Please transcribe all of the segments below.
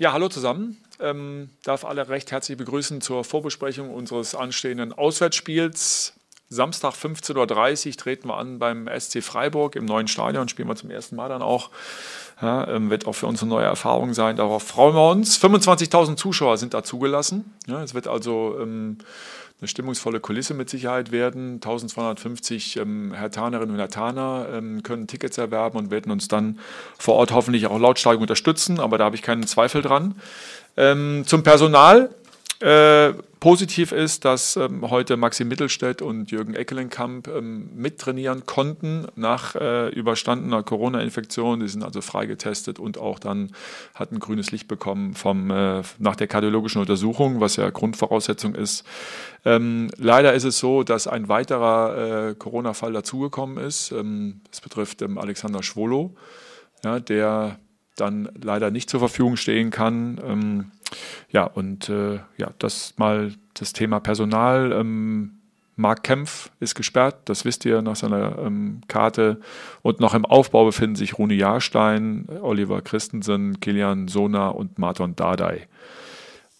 Ja, hallo zusammen. Ähm, darf alle recht herzlich begrüßen zur Vorbesprechung unseres anstehenden Auswärtsspiels. Samstag 15.30 Uhr treten wir an beim SC Freiburg im neuen Stadion, spielen wir zum ersten Mal dann auch. Ja, ähm, wird auch für uns eine neue Erfahrung sein. Darauf freuen wir uns. 25.000 Zuschauer sind da zugelassen. Ja, es wird also ähm, eine stimmungsvolle Kulisse mit Sicherheit werden. 1250 ähm, Hertanerinnen und Hertaner ähm, können Tickets erwerben und werden uns dann vor Ort hoffentlich auch lautstark unterstützen, aber da habe ich keinen Zweifel dran. Ähm, zum Personal. Äh, positiv ist, dass ähm, heute Maxim Mittelstädt und Jürgen Eckelenkamp ähm, mittrainieren konnten nach äh, überstandener Corona-Infektion. Die sind also freigetestet und auch dann hatten grünes Licht bekommen vom, äh, nach der kardiologischen Untersuchung, was ja Grundvoraussetzung ist. Ähm, leider ist es so, dass ein weiterer äh, Corona-Fall dazugekommen ist. Ähm, das betrifft ähm, Alexander Schwolo, ja, der dann leider nicht zur Verfügung stehen kann. Ja, und äh, ja, das mal das Thema Personal. Ähm, Marc Kempf ist gesperrt, das wisst ihr nach seiner ähm, Karte. Und noch im Aufbau befinden sich Rune Jahrstein, Oliver Christensen, Kilian Sona und Marton Dardai.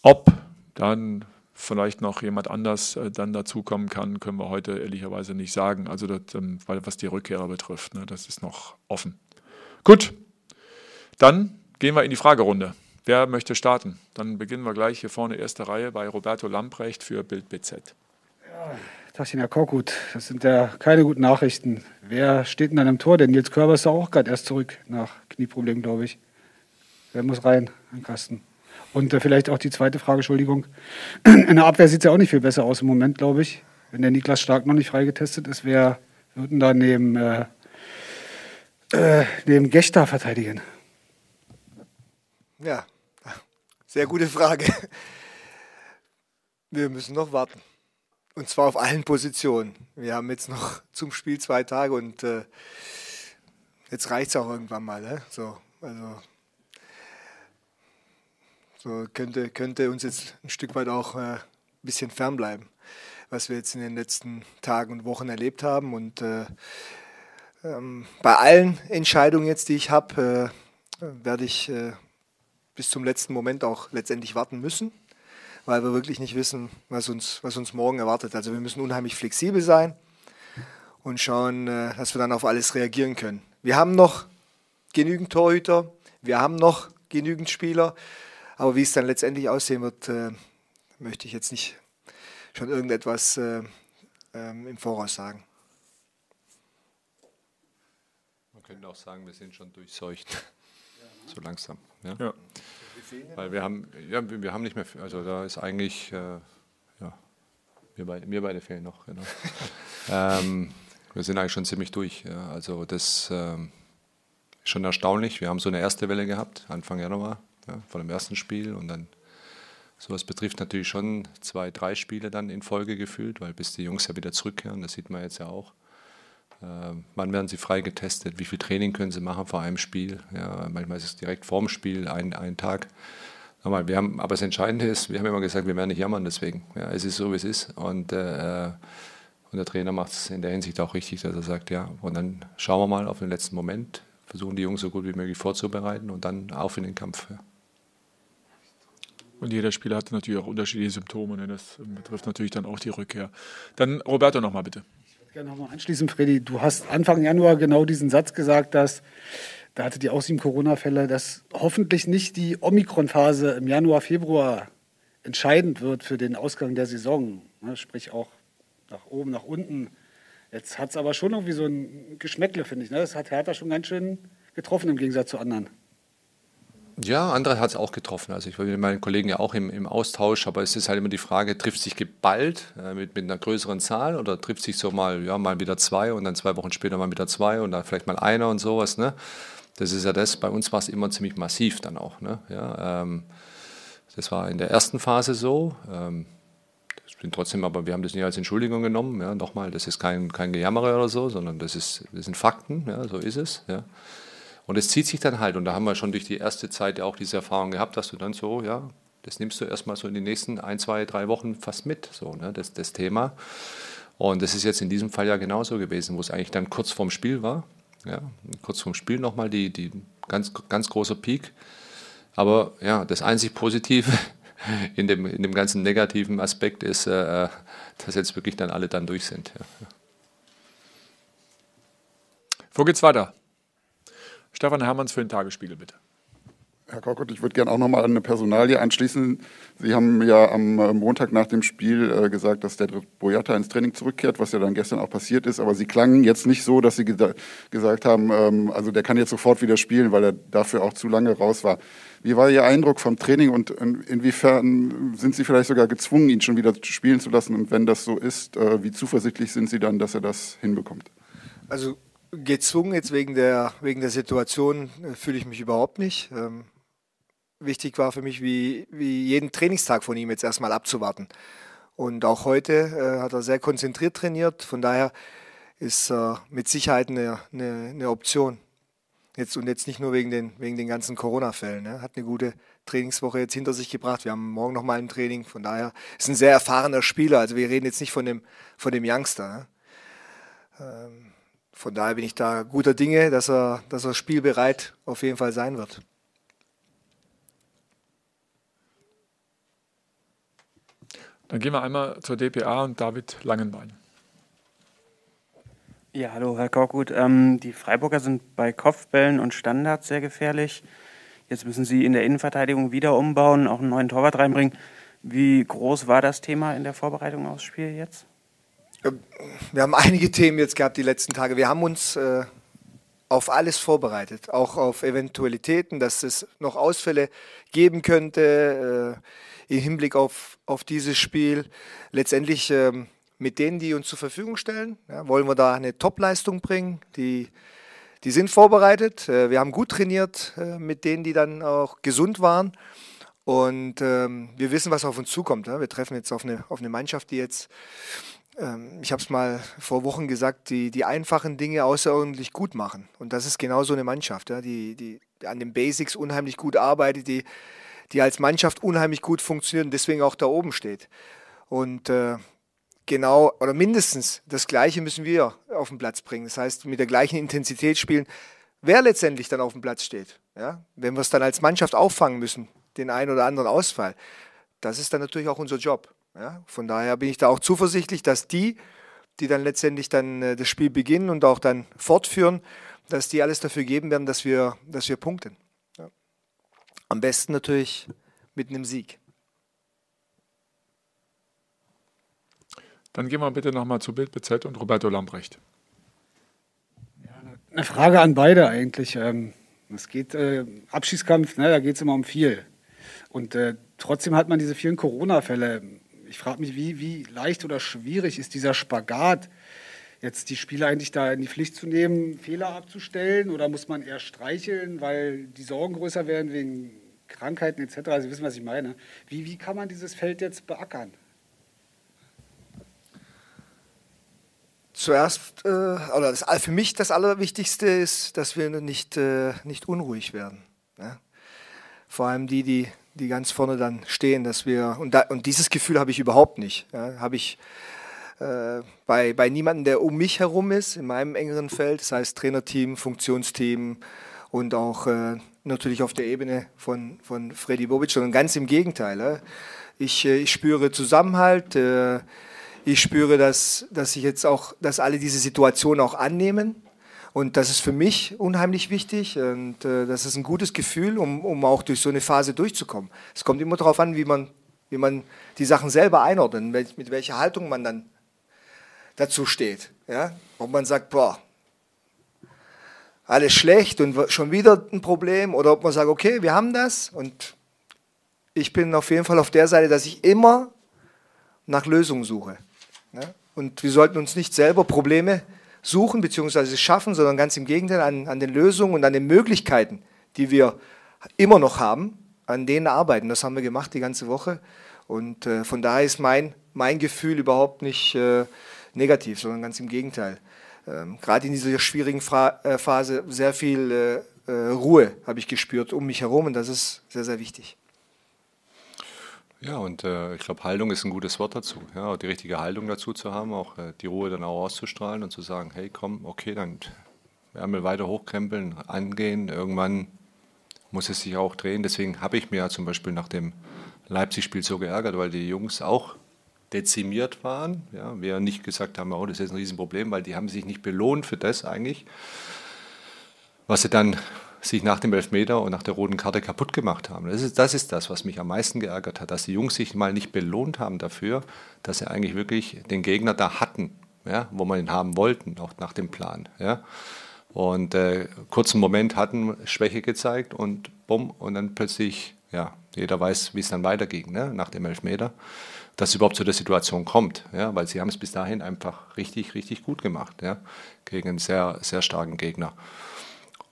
Ob dann vielleicht noch jemand anders äh, dann dazukommen kann, können wir heute ehrlicherweise nicht sagen. Also das, ähm, was die Rückkehrer betrifft, ne, das ist noch offen. Gut, dann gehen wir in die Fragerunde. Wer möchte starten? Dann beginnen wir gleich hier vorne, erste Reihe bei Roberto Lamprecht für Bild BZ. Ja, Herr Korkut, das sind ja keine guten Nachrichten. Wer steht denn dann im Tor? Denn Nils Körber ist ja auch gerade erst zurück nach Knieproblemen, glaube ich. Wer muss rein an Kasten? Und äh, vielleicht auch die zweite Frage, Entschuldigung. In der Abwehr sieht es ja auch nicht viel besser aus im Moment, glaube ich. Wenn der Niklas Stark noch nicht freigetestet ist, wer wird denn da neben, äh, äh, neben Gechter verteidigen? Ja, sehr gute Frage. Wir müssen noch warten. Und zwar auf allen Positionen. Wir haben jetzt noch zum Spiel zwei Tage und äh, jetzt reicht es auch irgendwann mal. Ne? So, also, so könnte, könnte uns jetzt ein Stück weit auch äh, ein bisschen fernbleiben, was wir jetzt in den letzten Tagen und Wochen erlebt haben. Und äh, ähm, bei allen Entscheidungen jetzt, die ich habe, äh, werde ich äh, bis zum letzten Moment auch letztendlich warten müssen, weil wir wirklich nicht wissen, was uns, was uns morgen erwartet. Also wir müssen unheimlich flexibel sein und schauen, äh, dass wir dann auf alles reagieren können. Wir haben noch genügend Torhüter, wir haben noch genügend Spieler, aber wie es dann letztendlich aussehen wird, äh, möchte ich jetzt nicht schon irgendetwas äh, ähm, im Voraus sagen. Man könnte auch sagen, wir sind schon durchseucht. So langsam. Ja. ja. Weil wir haben, ja, wir haben nicht mehr, also da ist eigentlich, äh, ja, wir beide, mir beide fehlen noch, genau. ähm, wir sind eigentlich schon ziemlich durch. Ja. Also das ähm, ist schon erstaunlich. Wir haben so eine erste Welle gehabt, Anfang Januar, ja, von dem ersten Spiel und dann sowas betrifft natürlich schon zwei, drei Spiele dann in Folge gefühlt, weil bis die Jungs ja wieder zurückkehren, das sieht man jetzt ja auch. Äh, wann werden sie frei getestet? Wie viel Training können sie machen vor einem Spiel? Ja, manchmal ist es direkt vorm Spiel, ein, ein Tag. Aber, wir haben, aber das Entscheidende ist, wir haben immer gesagt, wir werden nicht jammern deswegen. Ja, es ist so, wie es ist. Und, äh, und der Trainer macht es in der Hinsicht auch richtig, dass er sagt, ja, und dann schauen wir mal auf den letzten Moment, versuchen die Jungs so gut wie möglich vorzubereiten und dann auf in den Kampf. Ja. Und jeder Spieler hat natürlich auch unterschiedliche Symptome. Ne? Das betrifft natürlich dann auch die Rückkehr. Dann Roberto nochmal bitte gerne nochmal anschließen, Freddy. Du hast Anfang Januar genau diesen Satz gesagt, dass da hatte die auch sieben Corona-Fälle, dass hoffentlich nicht die Omikron-Phase im Januar, Februar entscheidend wird für den Ausgang der Saison. Ne? Sprich auch nach oben, nach unten. Jetzt hat es aber schon irgendwie so ein Geschmäckle, finde ich. Ne? Das hat Hertha schon ganz schön getroffen im Gegensatz zu anderen. Ja, andere hat es auch getroffen. Also ich war mit meinen Kollegen ja auch im, im Austausch, aber es ist halt immer die Frage, trifft sich geballt äh, mit, mit einer größeren Zahl oder trifft sich so mal, ja, mal wieder zwei und dann zwei Wochen später mal wieder zwei und dann vielleicht mal einer und sowas. Ne? Das ist ja das, bei uns war es immer ziemlich massiv dann auch. Ne? Ja, ähm, das war in der ersten Phase so. Ähm, bin trotzdem, aber wir haben das nicht als Entschuldigung genommen. Ja, nochmal, das ist kein, kein Gejammere oder so, sondern das, ist, das sind Fakten, ja, so ist es. Ja. Und es zieht sich dann halt, und da haben wir schon durch die erste Zeit ja auch diese Erfahrung gehabt, dass du dann so, ja, das nimmst du erstmal so in den nächsten ein, zwei, drei Wochen fast mit, so, ne, das, das Thema. Und das ist jetzt in diesem Fall ja genauso gewesen, wo es eigentlich dann kurz vorm Spiel war. Ja, kurz vorm Spiel nochmal die, die ganz, ganz große Peak. Aber ja, das einzig Positive in dem, in dem ganzen negativen Aspekt ist, äh, dass jetzt wirklich dann alle dann durch sind. Ja. Wo geht's weiter? Stefan Hermanns für den Tagesspiegel, bitte. Herr Korkut, ich würde gerne auch noch mal an eine Personalie anschließen. Sie haben ja am äh, Montag nach dem Spiel äh, gesagt, dass der Boyata ins Training zurückkehrt, was ja dann gestern auch passiert ist. Aber Sie klangen jetzt nicht so, dass Sie gesagt haben, ähm, also der kann jetzt sofort wieder spielen, weil er dafür auch zu lange raus war. Wie war Ihr Eindruck vom Training und inwiefern sind Sie vielleicht sogar gezwungen, ihn schon wieder spielen zu lassen? Und wenn das so ist, äh, wie zuversichtlich sind Sie dann, dass er das hinbekommt? Also gezwungen jetzt wegen der, wegen der Situation fühle ich mich überhaupt nicht. Ähm, wichtig war für mich, wie, wie jeden Trainingstag von ihm jetzt erstmal abzuwarten. Und auch heute äh, hat er sehr konzentriert trainiert. Von daher ist äh, mit Sicherheit eine, eine, eine, Option. Jetzt, und jetzt nicht nur wegen den, wegen den ganzen Corona-Fällen. Ne? Hat eine gute Trainingswoche jetzt hinter sich gebracht. Wir haben morgen nochmal ein Training. Von daher ist ein sehr erfahrener Spieler. Also wir reden jetzt nicht von dem, von dem Youngster. Ne? Ähm, von daher bin ich da guter Dinge, dass er, dass er spielbereit auf jeden Fall sein wird. Dann gehen wir einmal zur DPA und David Langenbein. Ja, hallo Herr Korkut. Ähm, die Freiburger sind bei Kopfbällen und Standards sehr gefährlich. Jetzt müssen sie in der Innenverteidigung wieder umbauen, auch einen neuen Torwart reinbringen. Wie groß war das Thema in der Vorbereitung aufs Spiel jetzt? Ähm, wir haben einige Themen jetzt gehabt die letzten Tage. Wir haben uns äh, auf alles vorbereitet, auch auf Eventualitäten, dass es noch Ausfälle geben könnte. Äh, im Hinblick auf, auf dieses Spiel. Letztendlich ähm, mit denen, die uns zur Verfügung stellen, ja, wollen wir da eine Top-Leistung bringen. Die, die sind vorbereitet. Äh, wir haben gut trainiert äh, mit denen, die dann auch gesund waren. Und ähm, wir wissen, was auf uns zukommt. Ja. Wir treffen jetzt auf eine, auf eine Mannschaft, die jetzt, ich habe es mal vor Wochen gesagt, die, die einfachen Dinge außerordentlich gut machen. Und das ist genau so eine Mannschaft, ja, die, die an den Basics unheimlich gut arbeitet, die die als Mannschaft unheimlich gut funktioniert und deswegen auch da oben steht. Und äh, genau oder mindestens das Gleiche müssen wir auf den Platz bringen. Das heißt, mit der gleichen Intensität spielen, wer letztendlich dann auf dem Platz steht. Ja? Wenn wir es dann als Mannschaft auffangen müssen, den einen oder anderen Ausfall, das ist dann natürlich auch unser Job. Ja? Von daher bin ich da auch zuversichtlich, dass die, die dann letztendlich dann äh, das Spiel beginnen und auch dann fortführen, dass die alles dafür geben werden, dass wir, dass wir punkten. Am besten natürlich mit einem Sieg. Dann gehen wir bitte nochmal zu Bild BZ und Roberto Lambrecht. Ja, eine Frage an beide eigentlich. Ähm, es geht äh, Abschießkampf, ne, da geht es immer um viel. Und äh, trotzdem hat man diese vielen Corona-Fälle. Ich frage mich, wie, wie leicht oder schwierig ist dieser Spagat, jetzt die Spieler eigentlich da in die Pflicht zu nehmen, Fehler abzustellen oder muss man eher streicheln, weil die Sorgen größer werden wegen Krankheiten etc. Sie wissen, was ich meine. Wie, wie kann man dieses Feld jetzt beackern? Zuerst, äh, oder das, für mich das Allerwichtigste ist, dass wir nicht, äh, nicht unruhig werden. Ja? Vor allem die, die, die ganz vorne dann stehen, dass wir, und, da, und dieses Gefühl habe ich überhaupt nicht. Ja? Habe ich äh, bei, bei niemandem, der um mich herum ist, in meinem engeren Feld, das heißt Trainerteam, Funktionsteam und auch äh, natürlich auf der Ebene von, von Freddy Bobic, sondern ganz im Gegenteil. Ich, äh, ich spüre Zusammenhalt, äh, ich spüre, dass, dass ich jetzt auch, dass alle diese Situation auch annehmen. Und das ist für mich unheimlich wichtig und äh, das ist ein gutes Gefühl, um, um auch durch so eine Phase durchzukommen. Es kommt immer darauf an, wie man, wie man die Sachen selber einordnet, mit welcher Haltung man dann dazu steht. Ja? Ob man sagt, boah, alles schlecht und schon wieder ein Problem oder ob man sagt, okay, wir haben das und ich bin auf jeden Fall auf der Seite, dass ich immer nach Lösungen suche. Und wir sollten uns nicht selber Probleme suchen bzw. schaffen, sondern ganz im Gegenteil an, an den Lösungen und an den Möglichkeiten, die wir immer noch haben, an denen arbeiten. Das haben wir gemacht die ganze Woche. Und äh, von daher ist mein, mein Gefühl überhaupt nicht äh, negativ, sondern ganz im Gegenteil ähm, gerade in dieser schwierigen Fra äh, Phase sehr viel äh, äh, Ruhe habe ich gespürt um mich herum und das ist sehr, sehr wichtig. Ja, und äh, ich glaube, Haltung ist ein gutes Wort dazu. Ja, die richtige Haltung dazu zu haben, auch äh, die Ruhe dann auch auszustrahlen und zu sagen, hey, komm, okay, dann wir weiter hochkrempeln, angehen, irgendwann muss es sich auch drehen. Deswegen habe ich mir ja zum Beispiel nach dem Leipzig-Spiel so geärgert, weil die Jungs auch dezimiert waren. Ja, wir nicht gesagt haben, oh, das ist ein Riesenproblem, weil die haben sich nicht belohnt für das eigentlich, was sie dann sich nach dem Elfmeter und nach der roten Karte kaputt gemacht haben. Das ist, das ist das, was mich am meisten geärgert hat, dass die Jungs sich mal nicht belohnt haben dafür, dass sie eigentlich wirklich den Gegner da hatten, ja, wo man ihn haben wollten, auch nach dem Plan. Ja. Und äh, kurzen Moment hatten Schwäche gezeigt und bumm, und dann plötzlich, ja, jeder weiß, wie es dann weiterging, ne, nach dem Elfmeter dass es überhaupt zu der Situation kommt, ja, weil sie haben es bis dahin einfach richtig, richtig gut gemacht, ja, gegen einen sehr, sehr starken Gegner.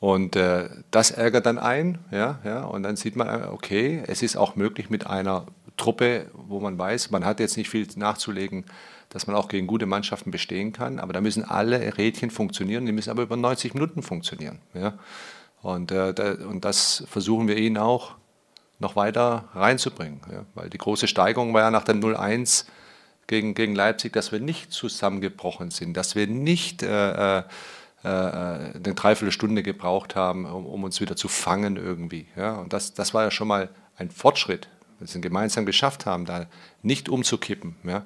Und äh, das ärgert dann ein, ja, ja, und dann sieht man, okay, es ist auch möglich mit einer Truppe, wo man weiß, man hat jetzt nicht viel nachzulegen, dass man auch gegen gute Mannschaften bestehen kann, aber da müssen alle Rädchen funktionieren, die müssen aber über 90 Minuten funktionieren, ja. Und, äh, da, und das versuchen wir ihnen auch noch weiter reinzubringen. Ja, weil die große Steigerung war ja nach der 0-1 gegen, gegen Leipzig, dass wir nicht zusammengebrochen sind, dass wir nicht äh, äh, eine Dreiviertelstunde gebraucht haben, um, um, uns wieder zu fangen irgendwie. Ja, und das, das war ja schon mal ein Fortschritt, dass wir es gemeinsam geschafft haben, da nicht umzukippen. Ja.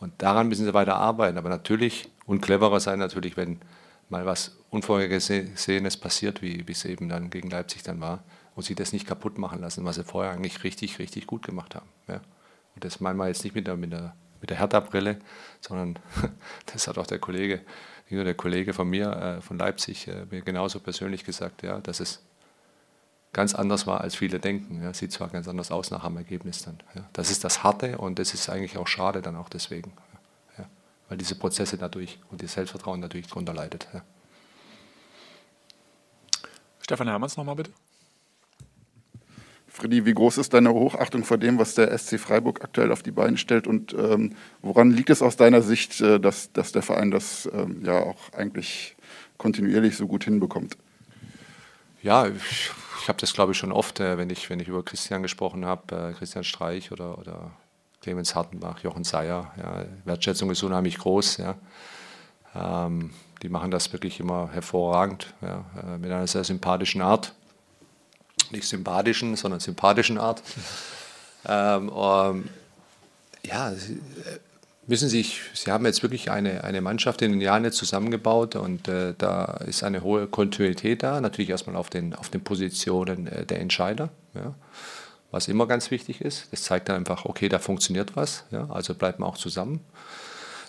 Und daran müssen sie weiter arbeiten. Aber natürlich und cleverer sein natürlich, wenn mal was Unvorhergesehenes passiert, wie es eben dann gegen Leipzig dann war und sie das nicht kaputt machen lassen, was sie vorher eigentlich richtig, richtig gut gemacht haben. Ja. Und das meinen wir jetzt nicht mit der, mit der, mit der Hertha-Brille, sondern das hat auch der Kollege, nicht nur der Kollege von mir, äh, von Leipzig, äh, mir genauso persönlich gesagt, ja, dass es ganz anders war, als viele denken. Ja. Sieht zwar ganz anders aus nach dem Ergebnis dann. Ja. Das ist das Harte und das ist eigentlich auch schade dann auch deswegen. Ja. Weil diese Prozesse dadurch und das Selbstvertrauen natürlich darunter leidet. Stefan Hermanns nochmal bitte. Freddy, wie groß ist deine Hochachtung vor dem, was der SC Freiburg aktuell auf die Beine stellt und ähm, woran liegt es aus deiner Sicht, äh, dass, dass der Verein das ähm, ja auch eigentlich kontinuierlich so gut hinbekommt? Ja, ich, ich habe das glaube ich schon oft, äh, wenn, ich, wenn ich über Christian gesprochen habe, äh, Christian Streich oder, oder Clemens Hartenbach, Jochen Seyer. Ja, Wertschätzung ist unheimlich groß. Ja. Ähm, die machen das wirklich immer hervorragend, ja, äh, mit einer sehr sympathischen Art nicht sympathischen, sondern sympathischen Art. Ähm, ähm, ja, Sie äh, müssen sich, Sie haben jetzt wirklich eine, eine Mannschaft in den Jahren jetzt zusammengebaut und äh, da ist eine hohe Kontinuität da, natürlich erstmal auf den, auf den Positionen äh, der Entscheider. Ja was immer ganz wichtig ist. Das zeigt dann einfach, okay, da funktioniert was, ja, also bleiben wir auch zusammen.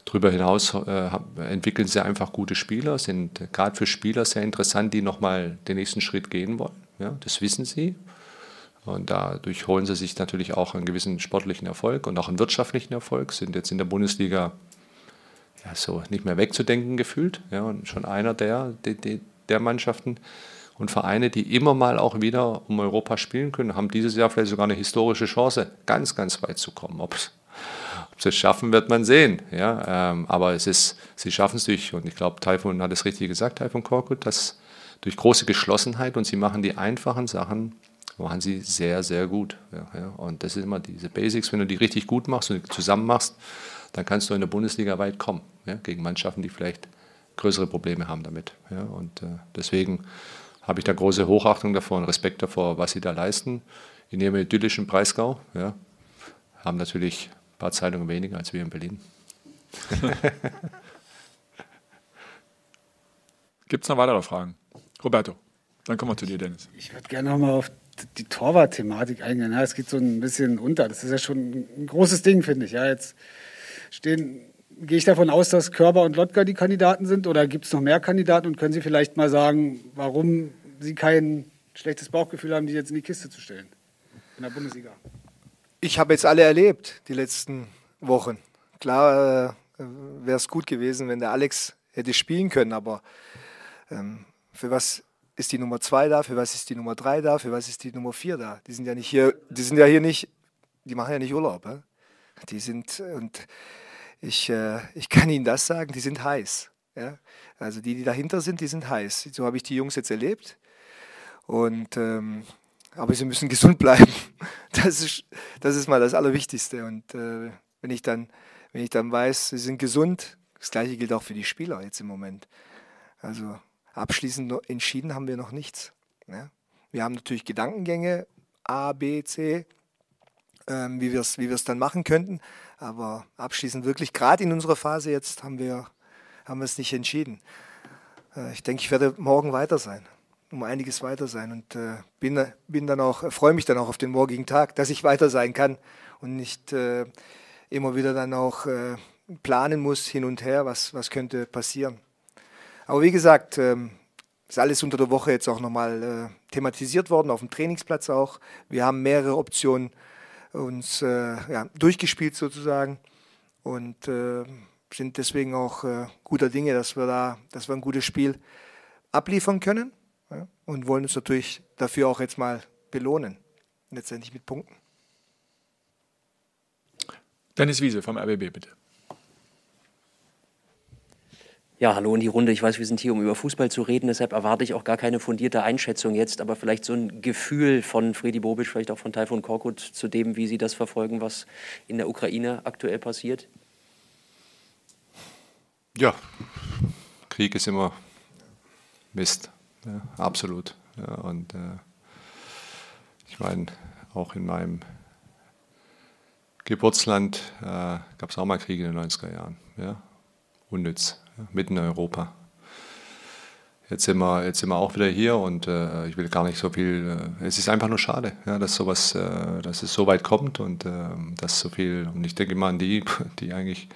Darüber hinaus äh, entwickeln sie einfach gute Spieler, sind gerade für Spieler sehr interessant, die nochmal den nächsten Schritt gehen wollen. Ja, das wissen sie. Und dadurch holen sie sich natürlich auch einen gewissen sportlichen Erfolg und auch einen wirtschaftlichen Erfolg, sind jetzt in der Bundesliga ja, so nicht mehr wegzudenken gefühlt. Ja, und schon einer der, der, der Mannschaften und Vereine, die immer mal auch wieder um Europa spielen können, haben dieses Jahr vielleicht sogar eine historische Chance, ganz, ganz weit zu kommen. Ob sie es schaffen, wird man sehen. Ja, ähm, aber es ist, sie schaffen es durch, und ich glaube, Taifun hat es richtig gesagt, Taifun Korkut, dass durch große Geschlossenheit und sie machen die einfachen Sachen, machen sie sehr, sehr gut. Ja, ja. Und das sind immer diese Basics, wenn du die richtig gut machst und zusammen machst, dann kannst du in der Bundesliga weit kommen, ja, gegen Mannschaften, die vielleicht größere Probleme haben damit. Und äh, deswegen habe ich da große Hochachtung davor und Respekt davor, was sie da leisten. In ihrem idyllischen Breisgau haben natürlich ein paar Zeitungen weniger als wir in Berlin. Gibt es noch weitere Fragen? Roberto, dann kommen wir zu dir, Dennis. Ich würde gerne nochmal auf die Torwart-Thematik eingehen. Ja, es geht so ein bisschen unter. Das ist ja schon ein großes Ding, finde ich. Ja, jetzt stehen, gehe ich davon aus, dass Körber und Lotka die Kandidaten sind oder gibt es noch mehr Kandidaten und können Sie vielleicht mal sagen, warum Sie kein schlechtes Bauchgefühl haben, die jetzt in die Kiste zu stellen in der Bundesliga? Ich habe jetzt alle erlebt, die letzten Wochen. Klar äh, wäre es gut gewesen, wenn der Alex hätte spielen können, aber ähm, für was ist die Nummer zwei da, für was ist die Nummer drei da, für was ist die Nummer vier da? Die sind ja nicht hier, die sind ja hier nicht, die machen ja nicht Urlaub. He? Die sind, und ich, äh, ich kann Ihnen das sagen, die sind heiß. Ja? Also die, die dahinter sind, die sind heiß. So habe ich die Jungs jetzt erlebt. Und ähm, aber sie müssen gesund bleiben. Das ist, das ist mal das Allerwichtigste. Und äh, wenn ich dann, wenn ich dann weiß, sie sind gesund, das gleiche gilt auch für die Spieler jetzt im Moment. Also abschließend entschieden haben wir noch nichts. Ja? Wir haben natürlich Gedankengänge A, B, C, ähm, wie wir es wie dann machen könnten. Aber abschließend wirklich, gerade in unserer Phase jetzt, haben wir, haben es nicht entschieden. Äh, ich denke, ich werde morgen weiter sein, um einiges weiter sein und äh, bin, bin dann auch, freue mich dann auch auf den morgigen Tag, dass ich weiter sein kann und nicht äh, immer wieder dann auch äh, planen muss hin und her, was, was könnte passieren. Aber wie gesagt, ähm, ist alles unter der Woche jetzt auch nochmal äh, thematisiert worden, auf dem Trainingsplatz auch. Wir haben mehrere Optionen uns äh, ja, durchgespielt sozusagen und äh, sind deswegen auch guter Dinge, dass wir da, dass wir ein gutes Spiel abliefern können ja, und wollen uns natürlich dafür auch jetzt mal belohnen, letztendlich mit Punkten. Dennis Wiese vom RBB, bitte. Ja, hallo in die Runde. Ich weiß, wir sind hier, um über Fußball zu reden, deshalb erwarte ich auch gar keine fundierte Einschätzung jetzt, aber vielleicht so ein Gefühl von Fredi Bobic, vielleicht auch von Taifun Korkut zu dem, wie Sie das verfolgen, was in der Ukraine aktuell passiert. Ja, Krieg ist immer Mist, ja, absolut. Ja, und äh, ich meine, auch in meinem Geburtsland äh, gab es auch mal Kriege in den 90er Jahren. Ja? Unnütz mitten in Europa. Jetzt sind wir, jetzt sind wir auch wieder hier und äh, ich will gar nicht so viel. Äh, es ist einfach nur schade, ja, dass sowas, äh, dass es so weit kommt und äh, dass so viel. Und ich denke immer an die, die eigentlich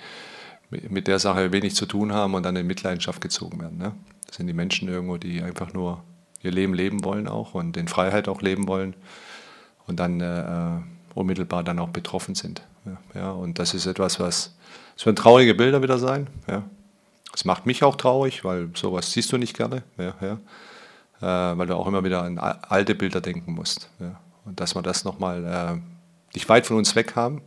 mit der Sache wenig zu tun haben und dann in Mitleidenschaft gezogen werden. Ne? Das sind die Menschen irgendwo, die einfach nur ihr Leben leben wollen auch und in Freiheit auch leben wollen und dann äh, unmittelbar dann auch betroffen sind. Ja, und das ist etwas, was es werden traurige Bilder wieder sein. Ja. Das macht mich auch traurig, weil sowas siehst du nicht gerne, ja, ja. Äh, weil du auch immer wieder an alte Bilder denken musst. Ja. Und dass wir das nochmal äh, nicht weit von uns weg haben,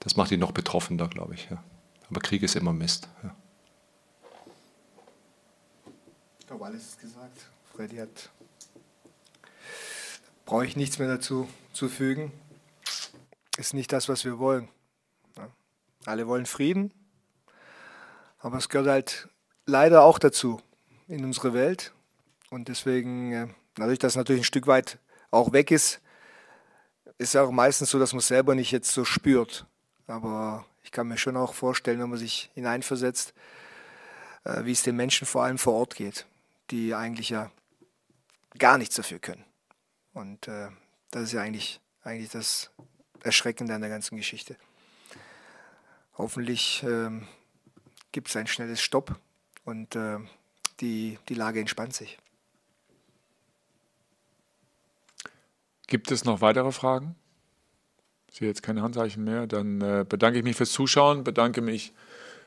das macht ihn noch betroffener, glaube ich. Ja. Aber Krieg ist immer Mist. Ja. Ich glaube, alles ist gesagt. Freddy hat. Brauche ich nichts mehr dazu zu fügen. Ist nicht das, was wir wollen. Alle wollen Frieden, aber es gehört halt leider auch dazu in unsere Welt. Und deswegen, äh, dadurch, dass es natürlich ein Stück weit auch weg ist, ist es auch meistens so, dass man es selber nicht jetzt so spürt. Aber ich kann mir schon auch vorstellen, wenn man sich hineinversetzt, äh, wie es den Menschen vor allem vor Ort geht, die eigentlich ja gar nichts dafür können. Und äh, das ist ja eigentlich, eigentlich das Erschreckende an der ganzen Geschichte. Hoffentlich ähm, gibt es ein schnelles Stopp und äh, die, die Lage entspannt sich. Gibt es noch weitere Fragen? Ich sehe jetzt keine Handzeichen mehr. Dann äh, bedanke ich mich fürs Zuschauen, bedanke mich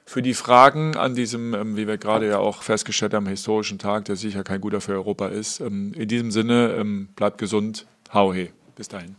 für die Fragen an diesem, ähm, wie wir gerade ja auch festgestellt haben, historischen Tag, der sicher kein guter für Europa ist. Ähm, in diesem Sinne, ähm, bleibt gesund. Hau he. Bis dahin.